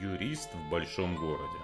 Юрист в большом городе.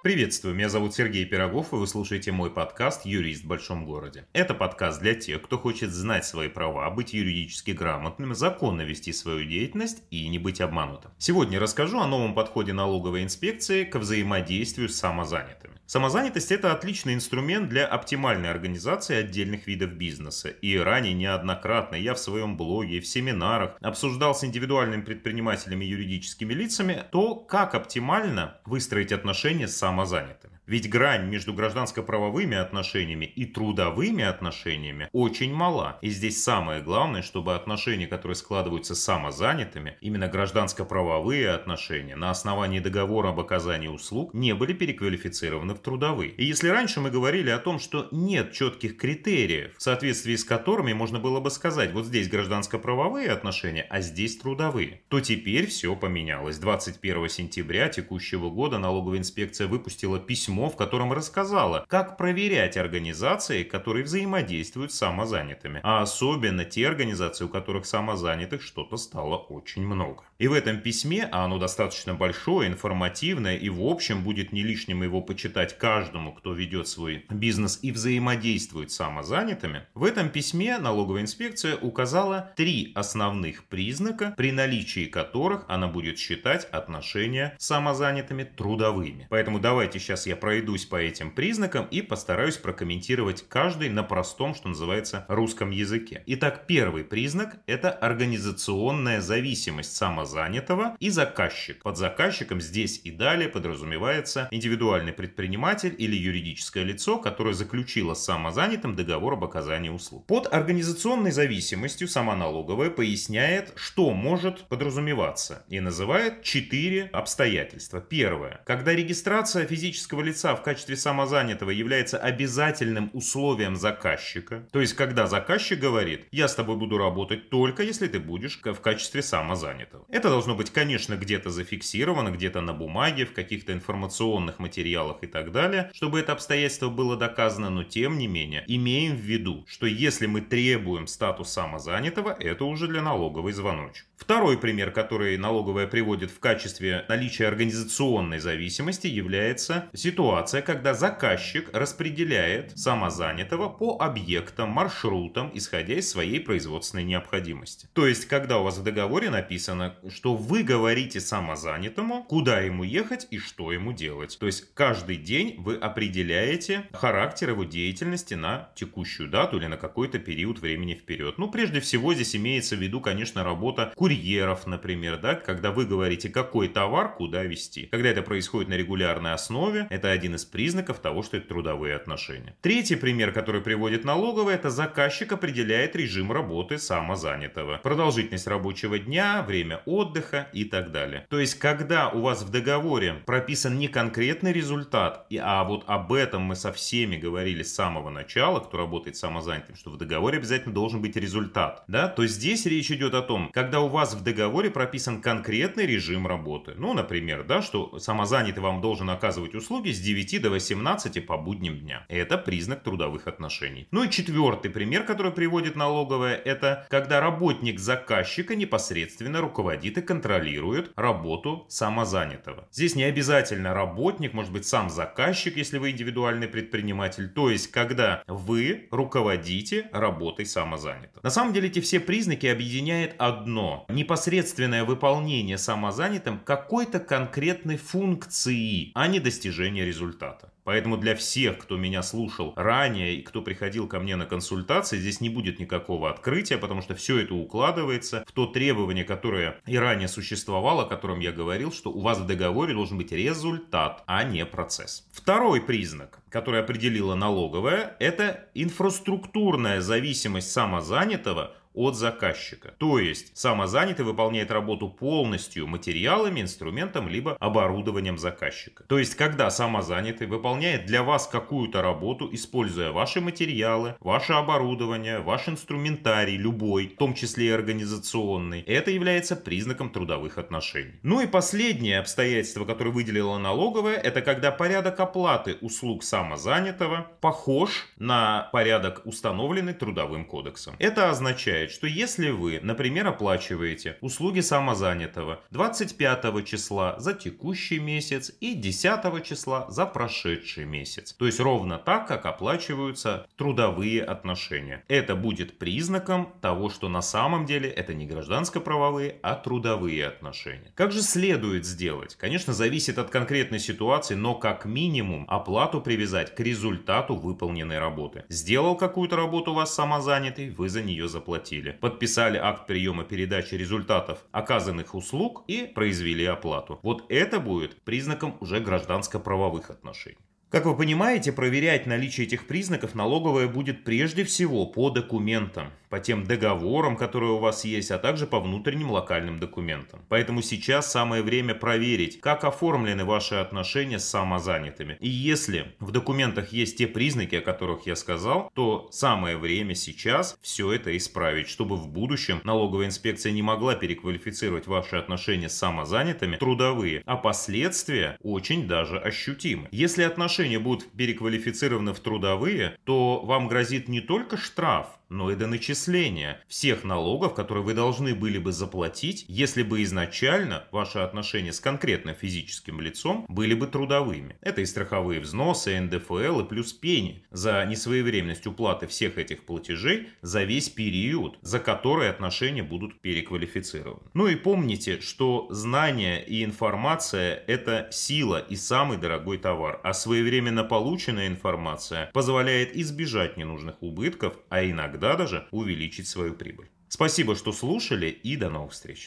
Приветствую, меня зовут Сергей Пирогов, и вы слушаете мой подкаст «Юрист в большом городе». Это подкаст для тех, кто хочет знать свои права, быть юридически грамотным, законно вести свою деятельность и не быть обманутым. Сегодня расскажу о новом подходе налоговой инспекции к взаимодействию с самозанятыми. Самозанятость – это отличный инструмент для оптимальной организации отдельных видов бизнеса. И ранее неоднократно я в своем блоге, в семинарах обсуждал с индивидуальными предпринимателями и юридическими лицами то, как оптимально выстроить отношения с самозанятыми. Ведь грань между гражданско-правовыми отношениями и трудовыми отношениями очень мала. И здесь самое главное, чтобы отношения, которые складываются самозанятыми, именно гражданско-правовые отношения на основании договора об оказании услуг, не были переквалифицированы в трудовые. И если раньше мы говорили о том, что нет четких критериев, в соответствии с которыми можно было бы сказать, вот здесь гражданско-правовые отношения, а здесь трудовые, то теперь все поменялось. 21 сентября текущего года налоговая инспекция выпустила письмо письмо, в котором рассказала, как проверять организации, которые взаимодействуют с самозанятыми, а особенно те организации, у которых самозанятых что-то стало очень много. И в этом письме, а оно достаточно большое, информативное, и в общем будет не лишним его почитать каждому, кто ведет свой бизнес и взаимодействует с самозанятыми, в этом письме налоговая инспекция указала три основных признака, при наличии которых она будет считать отношения с самозанятыми трудовыми. Поэтому давайте сейчас я пройдусь по этим признакам и постараюсь прокомментировать каждый на простом, что называется, русском языке. Итак, первый признак – это организационная зависимость самозанятого и заказчик. Под заказчиком здесь и далее подразумевается индивидуальный предприниматель или юридическое лицо, которое заключило с самозанятым договор об оказании услуг. Под организационной зависимостью сама налоговая поясняет, что может подразумеваться и называет четыре обстоятельства. Первое. Когда регистрация физического лица лица в качестве самозанятого является обязательным условием заказчика. То есть, когда заказчик говорит, я с тобой буду работать только если ты будешь в качестве самозанятого. Это должно быть, конечно, где-то зафиксировано, где-то на бумаге, в каких-то информационных материалах и так далее, чтобы это обстоятельство было доказано, но тем не менее, имеем в виду, что если мы требуем статус самозанятого, это уже для налоговой звоночек. Второй пример, который налоговая приводит в качестве наличия организационной зависимости, является ситуация, ситуация, когда заказчик распределяет самозанятого по объектам, маршрутам, исходя из своей производственной необходимости. То есть, когда у вас в договоре написано, что вы говорите самозанятому, куда ему ехать и что ему делать. То есть, каждый день вы определяете характер его деятельности на текущую дату или на какой-то период времени вперед. Ну, прежде всего, здесь имеется в виду, конечно, работа курьеров, например, да, когда вы говорите, какой товар куда везти. Когда это происходит на регулярной основе, это один из признаков того, что это трудовые отношения. Третий пример, который приводит налоговая, это заказчик определяет режим работы самозанятого. Продолжительность рабочего дня, время отдыха и так далее. То есть, когда у вас в договоре прописан не конкретный результат, а вот об этом мы со всеми говорили с самого начала, кто работает самозанятым, что в договоре обязательно должен быть результат. Да? То здесь речь идет о том, когда у вас в договоре прописан конкретный режим работы. Ну, например, да, что самозанятый вам должен оказывать услуги с 9 до 18 по будним дня. Это признак трудовых отношений. Ну и четвертый пример, который приводит налоговая, это когда работник заказчика непосредственно руководит и контролирует работу самозанятого. Здесь не обязательно работник, может быть сам заказчик, если вы индивидуальный предприниматель. То есть, когда вы руководите работой самозанятого. На самом деле эти все признаки объединяет одно. Непосредственное выполнение самозанятым какой-то конкретной функции, а не достижение результата. Поэтому для всех, кто меня слушал ранее и кто приходил ко мне на консультации, здесь не будет никакого открытия, потому что все это укладывается в то требование, которое и ранее существовало, о котором я говорил, что у вас в договоре должен быть результат, а не процесс. Второй признак, который определила налоговая, это инфраструктурная зависимость самозанятого от заказчика. То есть самозанятый выполняет работу полностью материалами, инструментом либо оборудованием заказчика. То есть когда самозанятый выполняет для вас какую-то работу, используя ваши материалы, ваше оборудование, ваш инструментарий любой, в том числе и организационный, это является признаком трудовых отношений. Ну и последнее обстоятельство, которое выделила налоговая, это когда порядок оплаты услуг самозанятого похож на порядок, установленный трудовым кодексом. Это означает, сообщает, что если вы, например, оплачиваете услуги самозанятого 25 числа за текущий месяц и 10 числа за прошедший месяц, то есть ровно так, как оплачиваются трудовые отношения, это будет признаком того, что на самом деле это не гражданско-правовые, а трудовые отношения. Как же следует сделать? Конечно, зависит от конкретной ситуации, но как минимум оплату привязать к результату выполненной работы. Сделал какую-то работу у вас самозанятый, вы за нее заплатили. Подписали акт приема передачи результатов оказанных услуг и произвели оплату. Вот это будет признаком уже гражданско-правовых отношений. Как вы понимаете, проверять наличие этих признаков налоговая будет прежде всего по документам, по тем договорам, которые у вас есть, а также по внутренним локальным документам. Поэтому сейчас самое время проверить, как оформлены ваши отношения с самозанятыми. И если в документах есть те признаки, о которых я сказал, то самое время сейчас все это исправить, чтобы в будущем налоговая инспекция не могла переквалифицировать ваши отношения с самозанятыми трудовые, а последствия очень даже ощутимы. Если отношения отношения будут переквалифицированы в трудовые, то вам грозит не только штраф, но и до начисления всех налогов, которые вы должны были бы заплатить, если бы изначально ваши отношения с конкретным физическим лицом были бы трудовыми. Это и страховые взносы, и НДФЛ, и плюс пени за несвоевременность уплаты всех этих платежей за весь период, за который отношения будут переквалифицированы. Ну и помните, что знания и информация – это сила и самый дорогой товар, а своевременно полученная информация позволяет избежать ненужных убытков, а иногда иногда даже увеличить свою прибыль. Спасибо, что слушали и до новых встреч.